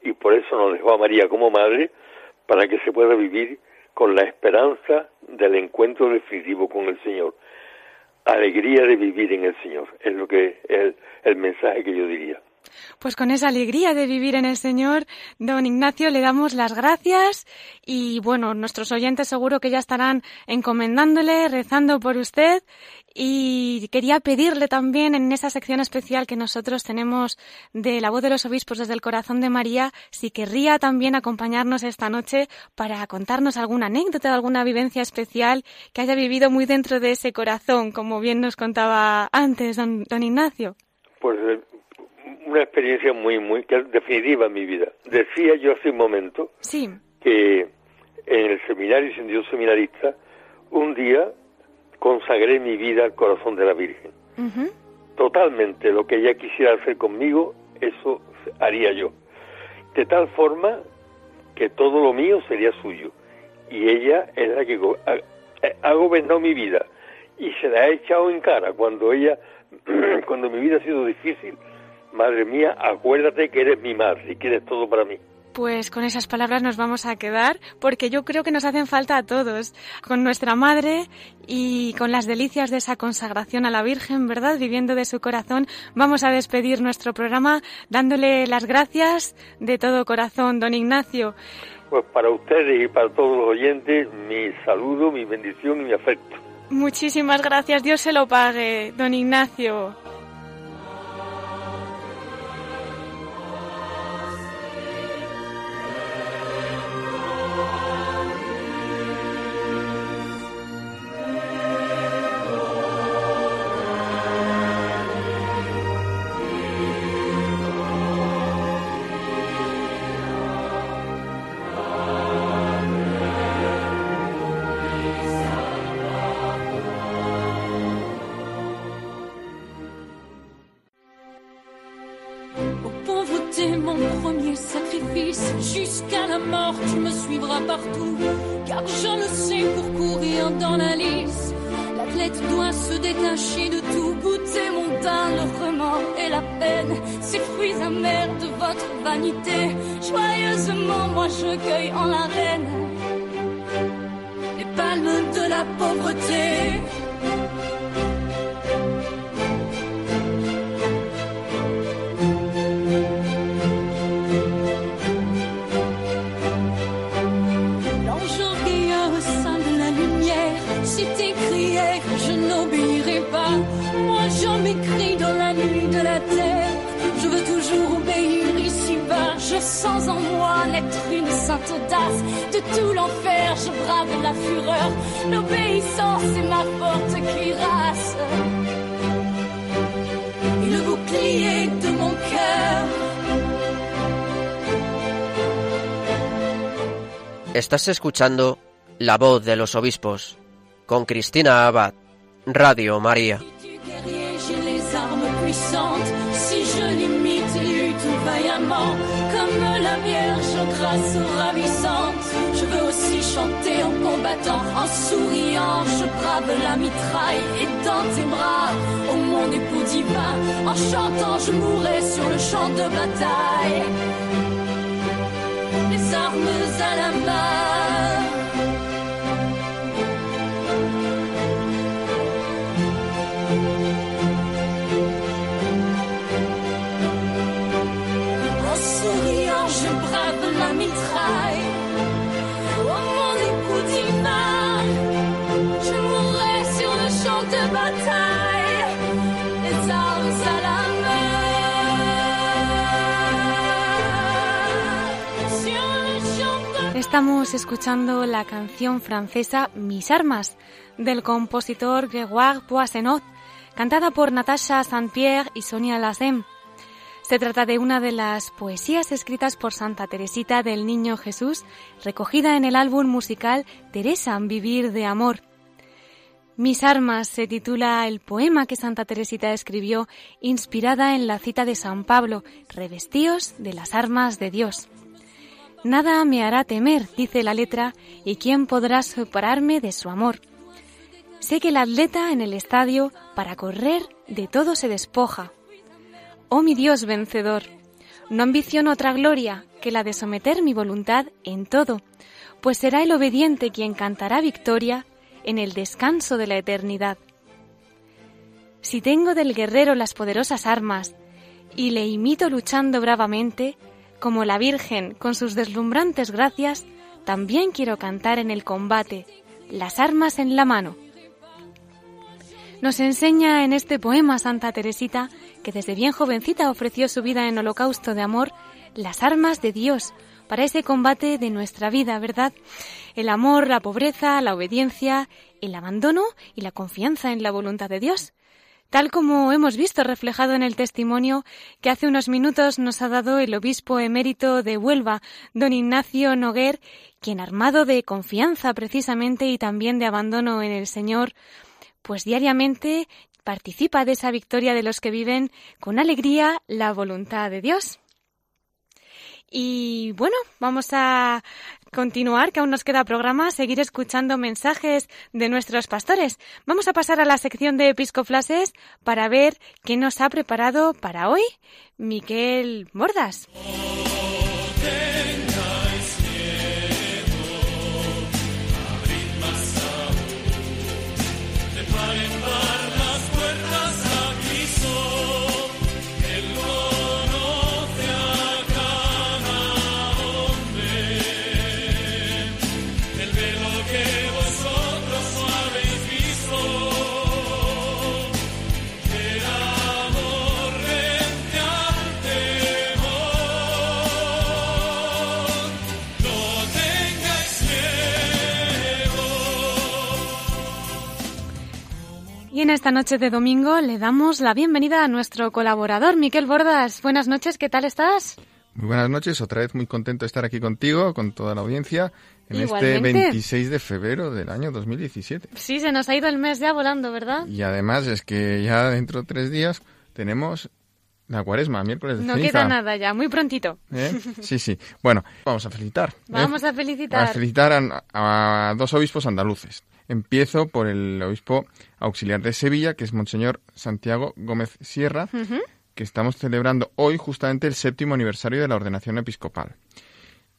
y por eso nos dejó a María como madre para que se pueda vivir con la esperanza del encuentro definitivo con el Señor. Alegría de vivir en el Señor, es lo que es el mensaje que yo diría. Pues con esa alegría de vivir en el Señor, don Ignacio, le damos las gracias y bueno, nuestros oyentes seguro que ya estarán encomendándole, rezando por usted y quería pedirle también en esa sección especial que nosotros tenemos de la voz de los obispos desde el corazón de María, si querría también acompañarnos esta noche para contarnos alguna anécdota, alguna vivencia especial que haya vivido muy dentro de ese corazón, como bien nos contaba antes don, don Ignacio. Pues eh, una experiencia muy, muy definitiva en mi vida. Decía yo hace un momento que en el seminario, siendo yo seminarista, un día consagré mi vida al corazón de la Virgen. Totalmente lo que ella quisiera hacer conmigo, eso haría yo. De tal forma que todo lo mío sería suyo. Y ella es la que ha gobernado mi vida. Y se la ha echado en cara cuando ella, cuando mi vida ha sido difícil, Madre mía, acuérdate que eres mi madre y que eres todo para mí. Pues con esas palabras nos vamos a quedar porque yo creo que nos hacen falta a todos, con nuestra madre y con las delicias de esa consagración a la Virgen, ¿verdad? Viviendo de su corazón, vamos a despedir nuestro programa dándole las gracias de todo corazón, don Ignacio. Pues para ustedes y para todos los oyentes, mi saludo, mi bendición y mi afecto. Muchísimas gracias, Dios se lo pague, don Ignacio. fruits amers de votre vanité. Joyeusement, moi je cueille en l'arène les palmes de la pauvreté. de tout l'enfer. Je brave la fureur, l'obéissance est ma forte cuirasse. Et le bouclier de mon cœur. Estás escuchando La voz de los obispos con Cristina Abad, Radio María. les armes puissantes. Je veux aussi chanter en combattant, en souriant. Je brave la mitraille et dans tes bras, ô mon époux divin, en chantant, je mourrai sur le champ de bataille les armes à la main. Estamos escuchando la canción francesa Mis armas del compositor Grégoire Poissenot, cantada por Natasha Saint-Pierre y Sonia Lassem. Se trata de una de las poesías escritas por Santa Teresita del Niño Jesús, recogida en el álbum musical Teresa, Vivir de Amor. Mis armas se titula el poema que Santa Teresita escribió inspirada en la cita de San Pablo, revestíos de las armas de Dios. Nada me hará temer, dice la letra, y quién podrá separarme de su amor. Sé que el atleta en el estadio, para correr, de todo se despoja. Oh mi Dios vencedor, no ambiciono otra gloria que la de someter mi voluntad en todo, pues será el obediente quien cantará victoria en el descanso de la eternidad. Si tengo del guerrero las poderosas armas y le imito luchando bravamente, como la Virgen, con sus deslumbrantes gracias, también quiero cantar en el combate, las armas en la mano. Nos enseña en este poema Santa Teresita que desde bien jovencita ofreció su vida en holocausto de amor, las armas de Dios para ese combate de nuestra vida, ¿verdad? El amor, la pobreza, la obediencia, el abandono y la confianza en la voluntad de Dios tal como hemos visto reflejado en el testimonio que hace unos minutos nos ha dado el obispo emérito de Huelva, don Ignacio Noguer, quien armado de confianza precisamente y también de abandono en el Señor, pues diariamente participa de esa victoria de los que viven con alegría la voluntad de Dios. Y bueno, vamos a continuar, que aún nos queda programa, seguir escuchando mensajes de nuestros pastores. Vamos a pasar a la sección de episcoflases para ver qué nos ha preparado para hoy Miquel Mordas. En esta noche de domingo le damos la bienvenida a nuestro colaborador, Miquel Bordas. Buenas noches, ¿qué tal estás? Muy buenas noches, otra vez muy contento de estar aquí contigo, con toda la audiencia, en este 26 de febrero del año 2017. Sí, se nos ha ido el mes ya volando, ¿verdad? Y además es que ya dentro de tres días tenemos la cuaresma, miércoles de No queda nada ya, muy prontito. ¿Eh? Sí, sí. Bueno, vamos a felicitar. ¿eh? Vamos a felicitar. A felicitar a, dos obispos andaluces. Empiezo por el obispo auxiliar de Sevilla, que es Monseñor Santiago Gómez Sierra, que estamos celebrando hoy justamente el séptimo aniversario de la ordenación episcopal.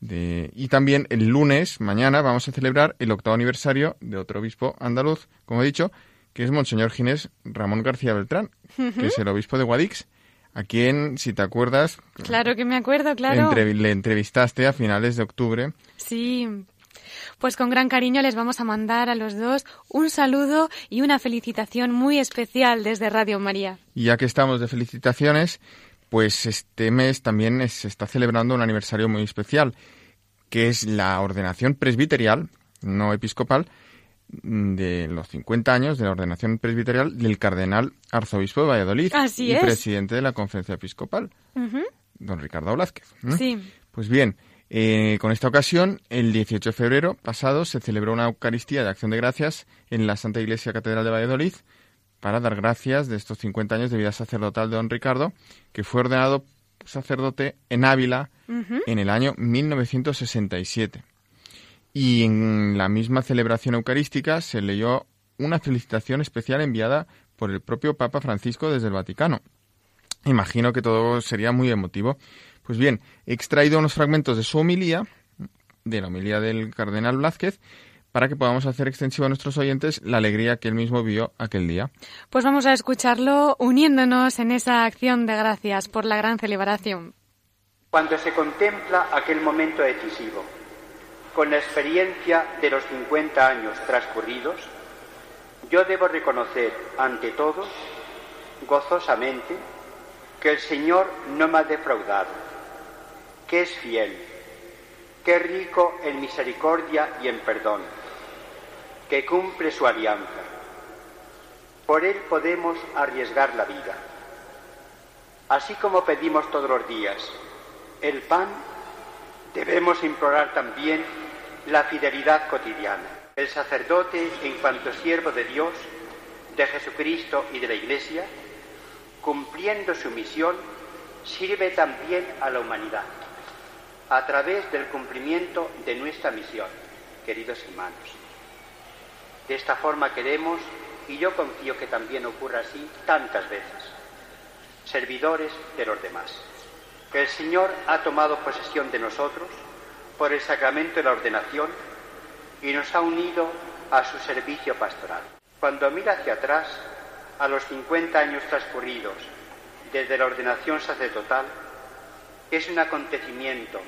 y también el lunes, mañana, vamos a celebrar el octavo aniversario de otro obispo andaluz, como he dicho, que es Monseñor Ginés Ramón García Beltrán, que es el obispo de Guadix, a quien, si te acuerdas... Claro que me acuerdo, claro. le entrevistaste a finales de octubre. Sí, pues con gran cariño les vamos a mandar a los dos un saludo y una felicitación muy especial desde Radio María. Y ya que estamos de felicitaciones, pues este mes también se está celebrando un aniversario muy especial, que es la ordenación presbiterial, no episcopal, de los 50 años de la ordenación presbiterial del cardenal arzobispo de Valladolid y presidente de la conferencia episcopal, don Ricardo Blázquez. Sí. Pues bien, eh, con esta ocasión, el 18 de febrero pasado se celebró una Eucaristía de Acción de Gracias en la Santa Iglesia Catedral de Valladolid para dar gracias de estos 50 años de vida sacerdotal de don Ricardo, que fue ordenado sacerdote en Ávila en el año 1967. Y en la misma celebración eucarística se leyó una felicitación especial enviada por el propio Papa Francisco desde el Vaticano. Imagino que todo sería muy emotivo. Pues bien, he extraído unos fragmentos de su homilía, de la homilía del cardenal Blázquez, para que podamos hacer extensivo a nuestros oyentes la alegría que él mismo vio aquel día. Pues vamos a escucharlo uniéndonos en esa acción de gracias por la gran celebración. Cuando se contempla aquel momento decisivo, con la experiencia de los 50 años transcurridos, yo debo reconocer ante todo, gozosamente, que el Señor no me ha defraudado que es fiel, que es rico en misericordia y en perdón, que cumple su alianza. Por él podemos arriesgar la vida. Así como pedimos todos los días el pan, debemos implorar también la fidelidad cotidiana. El sacerdote, en cuanto siervo de Dios, de Jesucristo y de la Iglesia, cumpliendo su misión, sirve también a la humanidad a través del cumplimiento de nuestra misión, queridos hermanos. De esta forma queremos, y yo confío que también ocurra así tantas veces, servidores de los demás. Que el Señor ha tomado posesión de nosotros por el sacramento de la ordenación y nos ha unido a su servicio pastoral. Cuando mira hacia atrás, a los 50 años transcurridos desde la ordenación sacerdotal, es un acontecimiento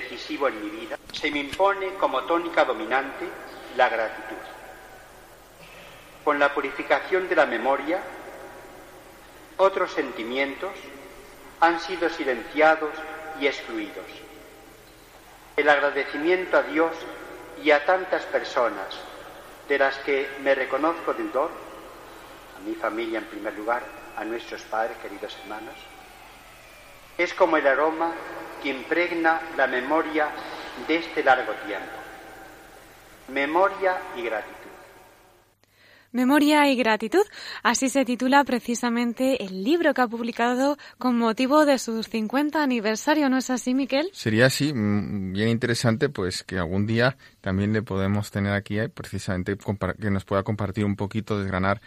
decisivo en mi vida, se me impone como tónica dominante la gratitud. Con la purificación de la memoria, otros sentimientos han sido silenciados y excluidos. El agradecimiento a Dios y a tantas personas de las que me reconozco deudor, a mi familia en primer lugar, a nuestros padres, queridos hermanos, es como el aroma impregna la memoria de este largo tiempo. Memoria y gratitud. Memoria y gratitud, así se titula precisamente el libro que ha publicado con motivo de su 50 aniversario, ¿no es así, Miquel? Sería así, mm, bien interesante, pues que algún día también le podemos tener aquí, eh, precisamente que nos pueda compartir un poquito, desgranar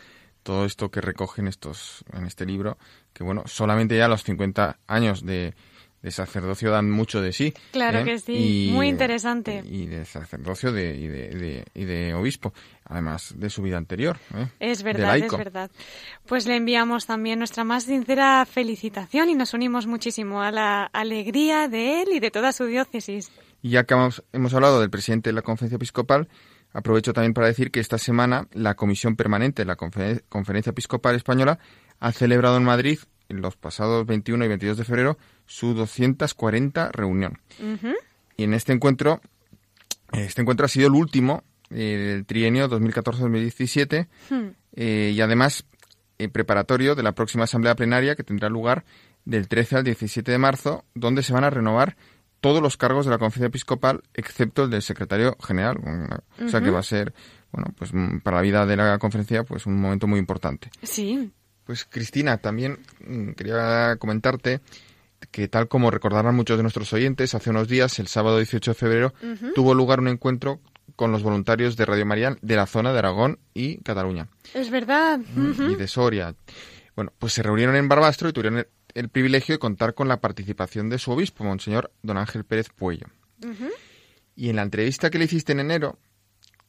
todo esto que recogen estos en este libro, que bueno, solamente ya los 50 años de, de sacerdocio dan mucho de sí. Claro ¿eh? que sí, muy interesante. Y de sacerdocio de, y, de, y de obispo, además de su vida anterior. ¿eh? Es verdad, es verdad. Pues le enviamos también nuestra más sincera felicitación y nos unimos muchísimo a la alegría de él y de toda su diócesis. Y ya que hemos, hemos hablado del presidente de la conferencia episcopal, aprovecho también para decir que esta semana la Comisión Permanente de la Conferencia Episcopal Española ha celebrado en Madrid en los pasados 21 y 22 de febrero su 240 reunión. Y en este encuentro, este encuentro ha sido el último eh, del trienio 2014-2017 hmm. eh, y además preparatorio de la próxima asamblea plenaria que tendrá lugar del 13 al 17 de marzo, donde se van a renovar todos los cargos de la conferencia episcopal, excepto el del secretario general. O sea que va a ser, bueno, pues mm, para la vida de la conferencia, pues un momento muy importante. Sí. Pues Cristina, también mm, quería comentarte que tal como recordarán muchos de nuestros oyentes, hace unos días, el sábado 18 de febrero, tuvo lugar un encuentro con los voluntarios de Radio María de la zona de Aragón y Cataluña. Es verdad. Mm, y de Soria. Bueno, pues se reunieron en Barbastro y tuvieron el, privilegio de contar con la participación de su obispo, Monseñor Don Ángel Pérez Puello. Y en la entrevista que le hiciste en enero,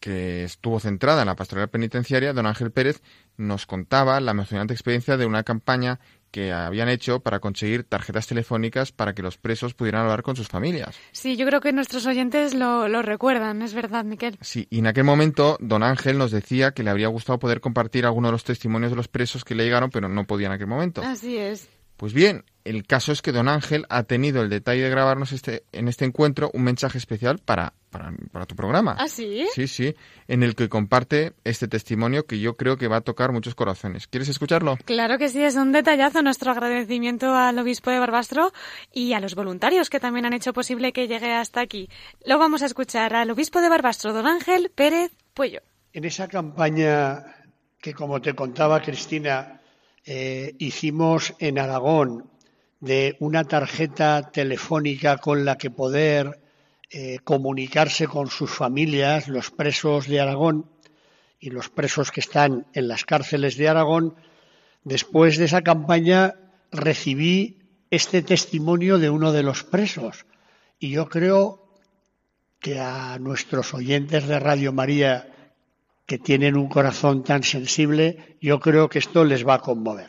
que estuvo centrada en la pastoral penitenciaria, don Ángel Pérez nos contaba la emocionante experiencia de una campaña que habían hecho para conseguir tarjetas telefónicas para que los presos pudieran hablar con sus familias. Sí, yo creo que nuestros oyentes lo, lo, recuerdan, es verdad, Miquel. Sí, y en aquel momento don Ángel nos decía que le habría gustado poder compartir algunos de los testimonios de los presos que le llegaron, pero no podía en aquel momento. Así es. Pues bien, el caso es que don Ángel ha tenido el detalle de grabarnos este, en este encuentro un mensaje especial para, para, tu programa. ¿Ah, sí? Sí, sí, en el que comparte este testimonio que yo creo que va a tocar muchos corazones. ¿Quieres escucharlo? Claro que sí, es un detallazo nuestro agradecimiento al obispo de Barbastro y a los voluntarios que también han hecho posible que llegue hasta aquí. Lo vamos a escuchar al obispo de Barbastro, don Ángel Pérez Puello. En esa campaña que, como te contaba Cristina, eh, hicimos en Aragón de una tarjeta telefónica con la que poder eh, comunicarse con sus familias, los presos de Aragón y los presos que están en las cárceles de Aragón, después de esa campaña recibí este testimonio de uno de los presos. Y yo creo que a nuestros oyentes de Radio María que tienen un corazón tan sensible, yo creo que esto les va a conmover.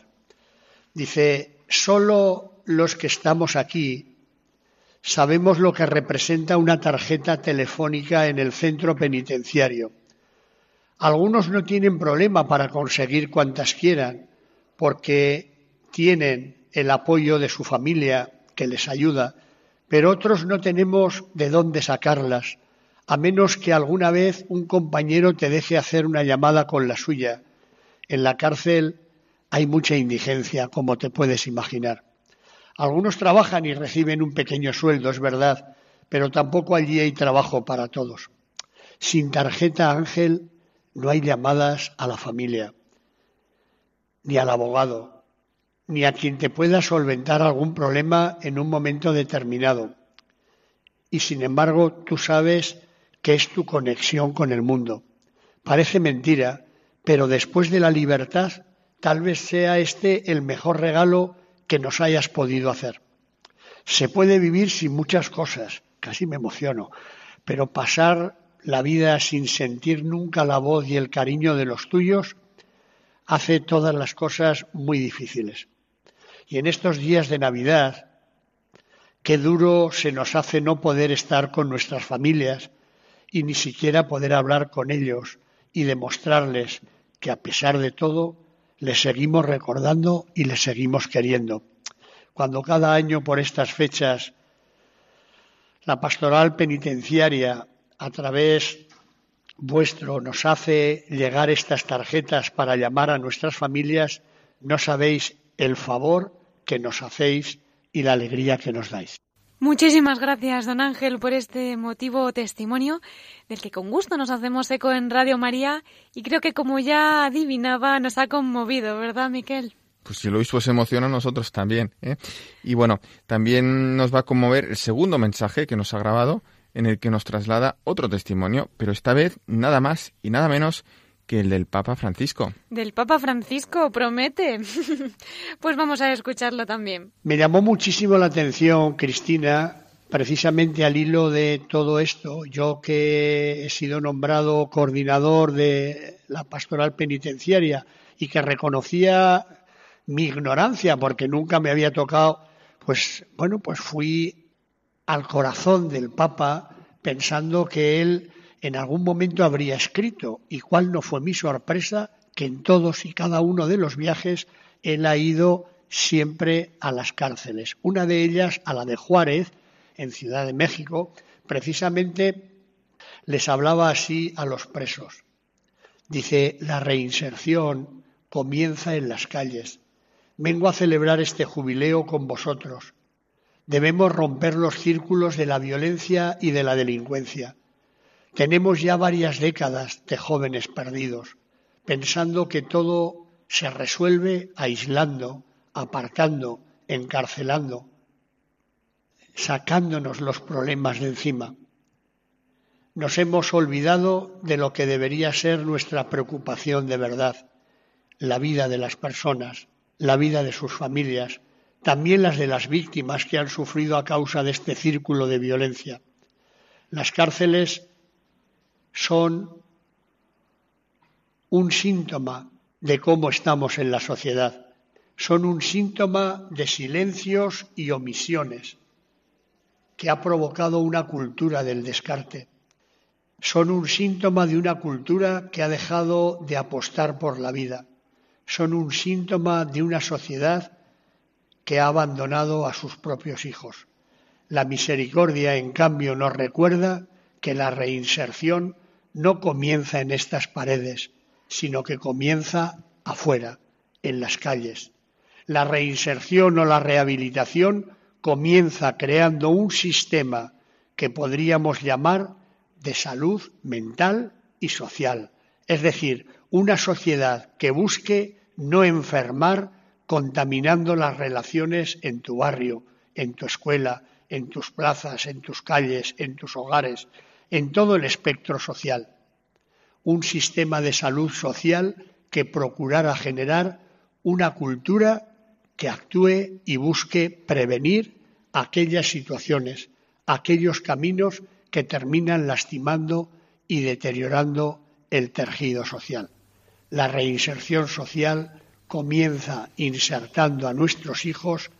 Dice, solo los que estamos aquí sabemos lo que representa una tarjeta telefónica en el centro penitenciario. Algunos no tienen problema para conseguir cuantas quieran, porque tienen el apoyo de su familia que les ayuda, pero otros no tenemos de dónde sacarlas a menos que alguna vez un compañero te deje hacer una llamada con la suya. En la cárcel hay mucha indigencia, como te puedes imaginar. Algunos trabajan y reciben un pequeño sueldo, es verdad, pero tampoco allí hay trabajo para todos. Sin tarjeta Ángel no hay llamadas a la familia, ni al abogado, ni a quien te pueda solventar algún problema en un momento determinado. Y sin embargo, tú sabes que es tu conexión con el mundo. Parece mentira, pero después de la libertad, tal vez sea este el mejor regalo que nos hayas podido hacer. Se puede vivir sin muchas cosas, casi me emociono, pero pasar la vida sin sentir nunca la voz y el cariño de los tuyos hace todas las cosas muy difíciles. Y en estos días de Navidad, qué duro se nos hace no poder estar con nuestras familias, y ni siquiera poder hablar con ellos y demostrarles que a pesar de todo les seguimos recordando y les seguimos queriendo. Cuando cada año por estas fechas la pastoral penitenciaria a través vuestro nos hace llegar estas tarjetas para llamar a nuestras familias, no sabéis el favor que nos hacéis y la alegría que nos dais. Muchísimas gracias, don Ángel, por este motivo testimonio del que con gusto nos hacemos eco en Radio María y creo que como ya adivinaba nos ha conmovido, ¿verdad, Miquel? Pues si lo obispo se emociona, nosotros también. ¿eh? Y bueno, también nos va a conmover el segundo mensaje que nos ha grabado en el que nos traslada otro testimonio, pero esta vez nada más y nada menos que el del Papa Francisco. Del Papa Francisco, promete. pues vamos a escucharlo también. Me llamó muchísimo la atención, Cristina, precisamente al hilo de todo esto, yo que he sido nombrado coordinador de la pastoral penitenciaria y que reconocía mi ignorancia porque nunca me había tocado, pues bueno, pues fui al corazón del Papa pensando que él en algún momento habría escrito, y cuál no fue mi sorpresa que en todos y cada uno de los viajes él ha ido siempre a las cárceles. Una de ellas a la de Juárez, en Ciudad de México, precisamente les hablaba así a los presos. Dice, la reinserción comienza en las calles. Vengo a celebrar este jubileo con vosotros. Debemos romper los círculos de la violencia y de la delincuencia. Tenemos ya varias décadas de jóvenes perdidos, pensando que todo se resuelve aislando, apartando, encarcelando, sacándonos los problemas de encima. Nos hemos olvidado de lo que debería ser nuestra preocupación de verdad, la vida de las personas, la vida de sus familias, también las de las víctimas que han sufrido a causa de este círculo de violencia. Las cárceles son un síntoma de cómo estamos en la sociedad. Son un síntoma de silencios y omisiones que ha provocado una cultura del descarte. Son un síntoma de una cultura que ha dejado de apostar por la vida. Son un síntoma de una sociedad que ha abandonado a sus propios hijos. La misericordia, en cambio, nos recuerda que la reinserción no comienza en estas paredes, sino que comienza afuera, en las calles. La reinserción o la rehabilitación comienza creando un sistema que podríamos llamar de salud mental y social, es decir, una sociedad que busque no enfermar contaminando las relaciones en tu barrio, en tu escuela, en tus plazas, en tus calles, en tus hogares, en todo el espectro social. Un sistema de salud social que procurara generar una cultura que actúe y busque prevenir aquellas situaciones, aquellos caminos que terminan lastimando y deteriorando el tejido social. La reinserción social comienza insertando a nuestros hijos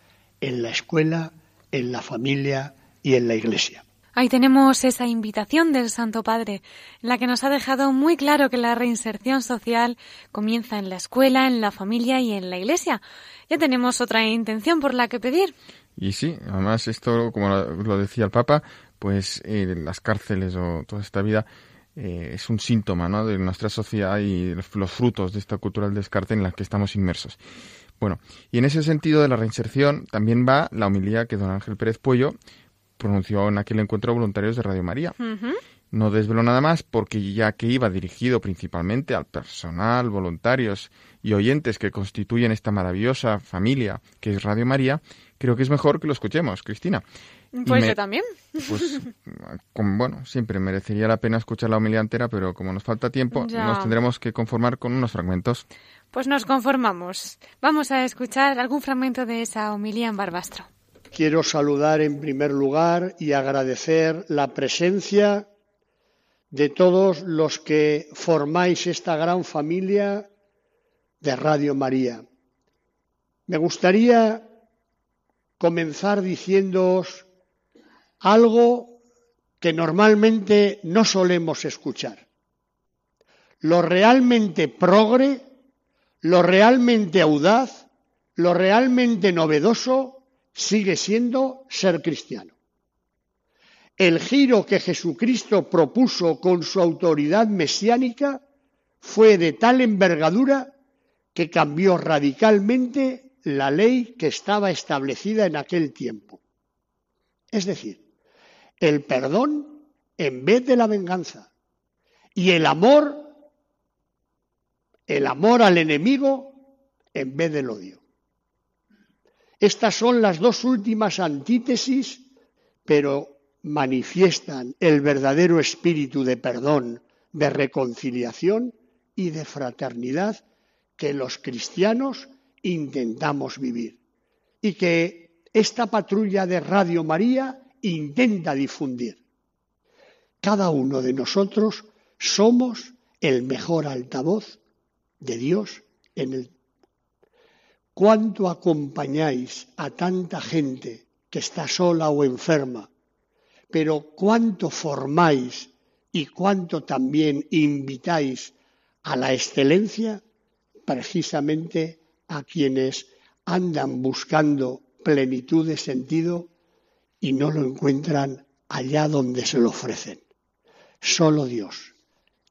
en la escuela, en la familia y en la iglesia. Ahí tenemos esa invitación del Santo Padre, en la que nos ha dejado muy claro que la reinserción social comienza en la escuela, en la familia y en la iglesia. Ya tenemos otra intención por la que pedir. Y sí, además esto, como lo decía el Papa, pues eh, las cárceles o toda esta vida eh, es un síntoma ¿no? de nuestra sociedad y los frutos de esta cultura del descarte en la que estamos inmersos. Bueno, y en ese sentido de la reinserción también va la homilía que don Ángel Pérez Puello pronunció en aquel encuentro voluntarios de Radio María. No desveló nada más porque ya que iba dirigido principalmente al personal, voluntarios y oyentes que constituyen esta maravillosa familia que es Radio María, creo que es mejor que lo escuchemos, Cristina. Pues yo también. Pues, bueno, siempre merecería la pena escuchar la homilía entera, pero como nos falta tiempo, nos tendremos que conformar con unos fragmentos. Pues nos conformamos. Vamos a escuchar algún fragmento de esa homilía en Barbastro. Quiero saludar en primer lugar y agradecer la presencia de todos los que formáis esta gran familia de Radio María. Me gustaría comenzar diciéndoos algo que normalmente no solemos escuchar. Lo realmente progre, lo realmente audaz, lo realmente novedoso sigue siendo ser cristiano. El giro que Jesucristo propuso con su autoridad mesiánica fue de tal envergadura que cambió radicalmente la ley que estaba establecida en aquel tiempo. Es decir, el perdón en vez de la venganza y el amor, el amor al enemigo en vez del odio. Estas son las dos últimas antítesis, pero manifiestan el verdadero espíritu de perdón, de reconciliación y de fraternidad que los cristianos intentamos vivir y que esta patrulla de Radio María intenta difundir. Cada uno de nosotros somos el mejor altavoz de Dios en el cuánto acompañáis a tanta gente que está sola o enferma, pero cuánto formáis y cuánto también invitáis a la excelencia precisamente a quienes andan buscando plenitud de sentido y no lo encuentran allá donde se lo ofrecen. Solo Dios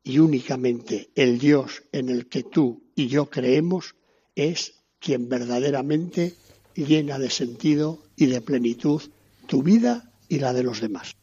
y únicamente el Dios en el que tú y yo creemos es quien verdaderamente llena de sentido y de plenitud tu vida y la de los demás.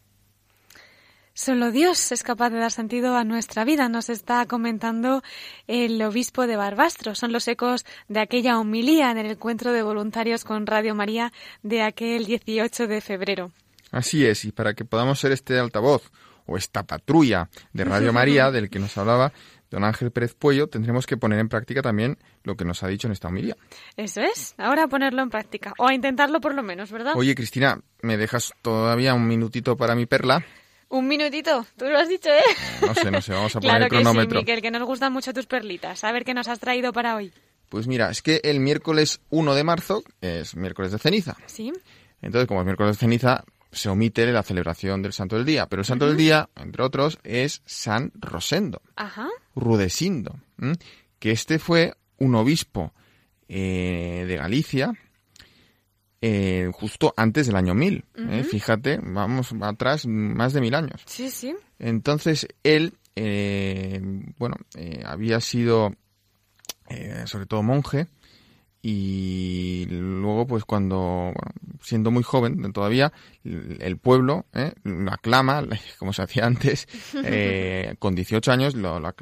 Solo Dios es capaz de dar sentido a nuestra vida, nos está comentando el obispo de Barbastro. Son los ecos de aquella homilía en el encuentro de voluntarios con Radio María de aquel 18 de febrero. Así es, y para que podamos ser este altavoz o esta patrulla de Radio María del que nos hablaba don Ángel Pérez Puello, tendremos que poner en práctica también lo que nos ha dicho en esta homilía. Eso es, ahora ponerlo en práctica, o a intentarlo por lo menos, ¿verdad? Oye, Cristina, ¿me dejas todavía un minutito para mi perla? Un minutito, tú lo has dicho, ¿eh? No sé, no sé, vamos a poner claro el cronómetro. Que sí, Miquel, que nos gustan mucho tus perlitas. A ver qué nos has traído para hoy. Pues mira, es que el miércoles 1 de marzo es miércoles de ceniza. Sí. Entonces, como es miércoles de ceniza, se omite la celebración del Santo del Día. Pero el Santo del Día, entre otros, es San Rosendo. Ajá. Rudesindo. Que este fue un obispo eh, de Galicia, eh, justo antes del año 1000. ¿eh? Fíjate, vamos atrás más de mil años. Sí, sí. Entonces, él, bueno, había sido sobre todo monje y luego, pues cuando, siendo muy joven todavía, el pueblo lo aclama, como se hacía antes, con 18 años lo, lo,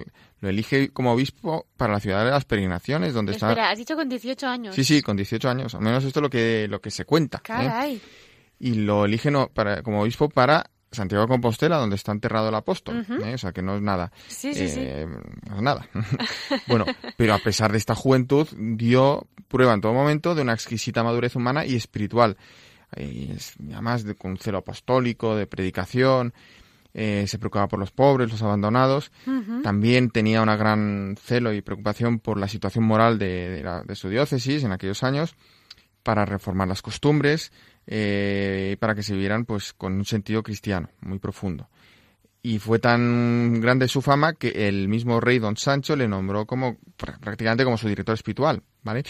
lo elige como obispo para la ciudad de las peregrinaciones, donde Espera, está... has dicho con 18 años. Sí, sí, con 18 años. Al menos esto es lo que, lo que se cuenta. ¿eh? Caray. Y lo elige no, para, como obispo para Santiago de Compostela, donde está enterrado el apóstol. ¿eh? O sea, que no es nada. Sí, sí, sí. Eh, no es nada. bueno, pero a pesar de esta juventud, dio prueba en todo momento de una exquisita madurez humana y espiritual. Y es, además, de, con un celo apostólico, de predicación eh, se preocupaba por los pobres, los abandonados. También tenía una gran celo y preocupación por la situación moral de, de la- de su diócesis en aquellos años, para reformar las costumbres eh, para que se vivieran pues con un sentido cristiano muy profundo. Y fue tan grande su fama que el mismo rey Don Sancho le nombró como pr- prácticamente como su director espiritual, ¿vale?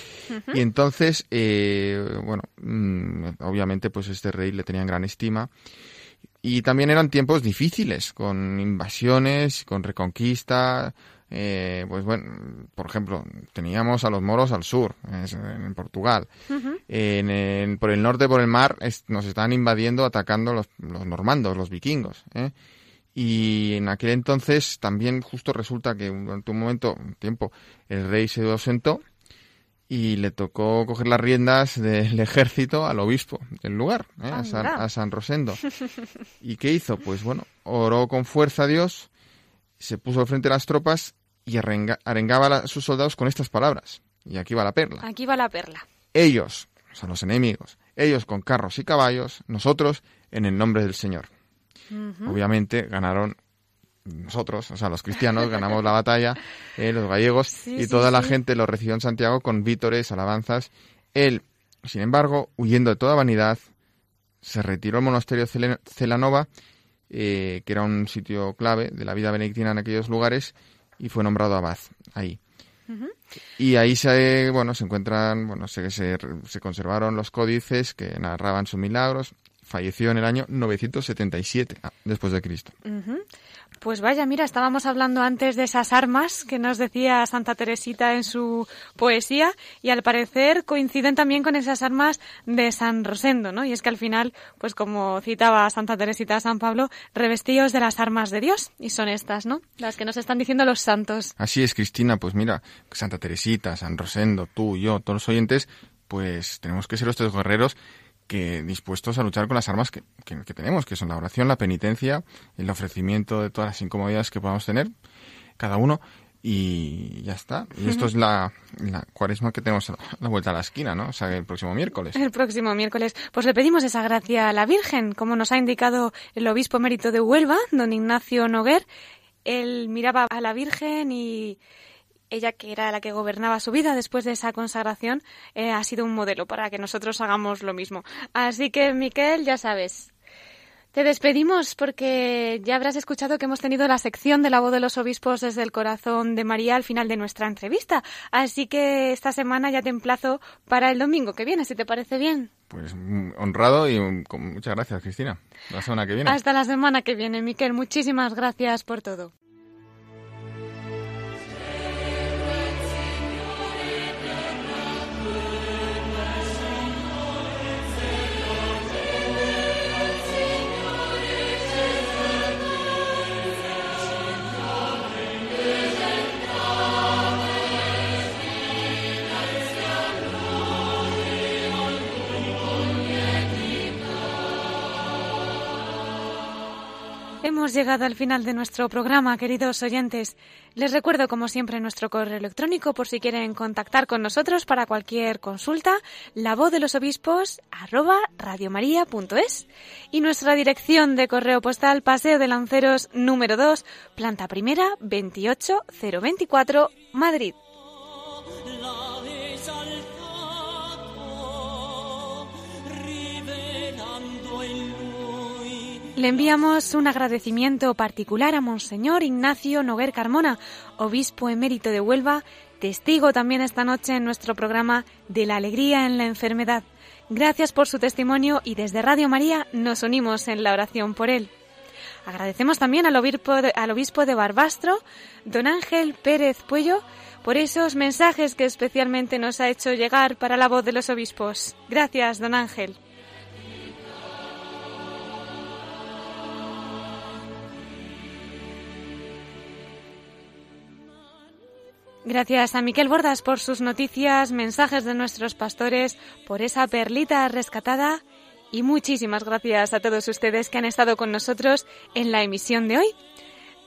Y entonces, eh, bueno, mm, obviamente pues este rey le tenía en gran estima y también eran tiempos difíciles, con invasiones, con reconquista. Eh, pues bueno, por ejemplo, teníamos a los moros al sur, en Portugal. En- en- por el norte, por el mar, es- nos estaban invadiendo, atacando los, los normandos, los vikingos. ¿eh? Y en aquel entonces también justo resulta que durante un momento, un tiempo, el rey se ausentó y le tocó coger las riendas del ejército al obispo del lugar, ¿eh? a, San, Anda. a San Rosendo. ¿Y qué hizo? Pues bueno, oró con fuerza a Dios, se puso al frente de las tropas y arrenga- arengaba a sus soldados con estas palabras. Y aquí va la perla. Aquí va la perla. Ellos, o sea, los enemigos, ellos con carros y caballos, nosotros en el nombre del Señor. Obviamente ganaron nosotros, o sea, los cristianos, ganamos la batalla, eh, los gallegos, Sí, y sí, toda la gente lo recibió en Santiago con vítores, alabanzas. Él, sin embargo, huyendo de toda vanidad, se retiró al monasterio Celanova, eh, que era un sitio clave de la vida benedictina en aquellos lugares, y fue nombrado abad ahí. Y ahí se, bueno, se encuentran, bueno, se, se, se conservaron los códices que narraban sus milagros. Falleció en el año 977 ah, después de Cristo. Pues vaya, mira, estábamos hablando antes de esas armas que nos decía Santa Teresita en su poesía y al parecer coinciden también con esas armas de San Rosendo, ¿no? Y es que al final, pues como citaba Santa Teresita San Pablo, revestidos de las armas de Dios y son estas, ¿no? Las que nos están diciendo los santos. Así es, Cristina, pues mira, Santa Teresita, San Rosendo, tú, yo, todos los oyentes, pues tenemos que ser los tres guerreros que dispuestos a luchar con las armas que, que- que tenemos, que son la oración, la penitencia, el ofrecimiento de todas las incomodidades que podamos tener, cada uno, y ya está. Y esto es la, la cuaresma que tenemos a la vuelta a la esquina, ¿no? O sea, el próximo miércoles. El próximo miércoles, pues le pedimos esa gracia a la Virgen, como nos ha indicado el obispo emérito de Huelva, don Ignacio Noguer. Él miraba a la Virgen y ella, que era la que gobernaba su vida después de esa consagración, eh, ha sido un modelo para que nosotros hagamos lo mismo. Así que, Miquel, ya sabes, Te despedimos porque ya habrás escuchado que hemos tenido la sección de la voz de los obispos desde el corazón de María al final de nuestra entrevista. Así que esta semana ya te emplazo para el domingo que viene, si te parece bien. Pues mm, honrado y mm, con muchas gracias, Cristina. La semana que viene. Hasta la semana que viene, Miquel. Muchísimas gracias por todo. Hemos llegado al final de nuestro programa, queridos oyentes. Les recuerdo, como siempre, nuestro correo electrónico por si quieren contactar con nosotros para cualquier consulta, la voz de los obispos arroba radiomaria.es y nuestra dirección de correo postal Paseo de Lanceros número 2, planta primera 28024, Madrid. Le enviamos un agradecimiento particular a Monseñor Ignacio Noguer Carmona, obispo emérito de Huelva, testigo también esta noche en nuestro programa de la alegría en la enfermedad. Gracias por su testimonio y desde Radio María nos unimos en la oración por él. Agradecemos también al obispo de, obispo de Barbastro, don Ángel Pérez Puello, por esos mensajes que especialmente nos ha hecho llegar para la voz de los obispos. Gracias, don Ángel. Gracias a Miquel Bordas por sus noticias, mensajes de nuestros pastores, por esa perlita rescatada y muchísimas gracias a todos ustedes que han estado con nosotros en la emisión de hoy.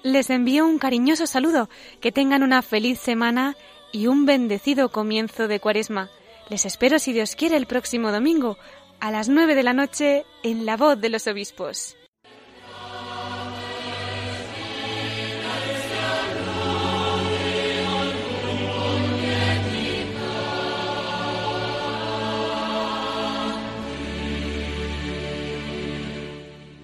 Les envío un cariñoso saludo, que tengan una feliz semana y un bendecido comienzo de cuaresma. Les espero, si Dios quiere, el próximo domingo a las nueve de la noche en La Voz de los Obispos.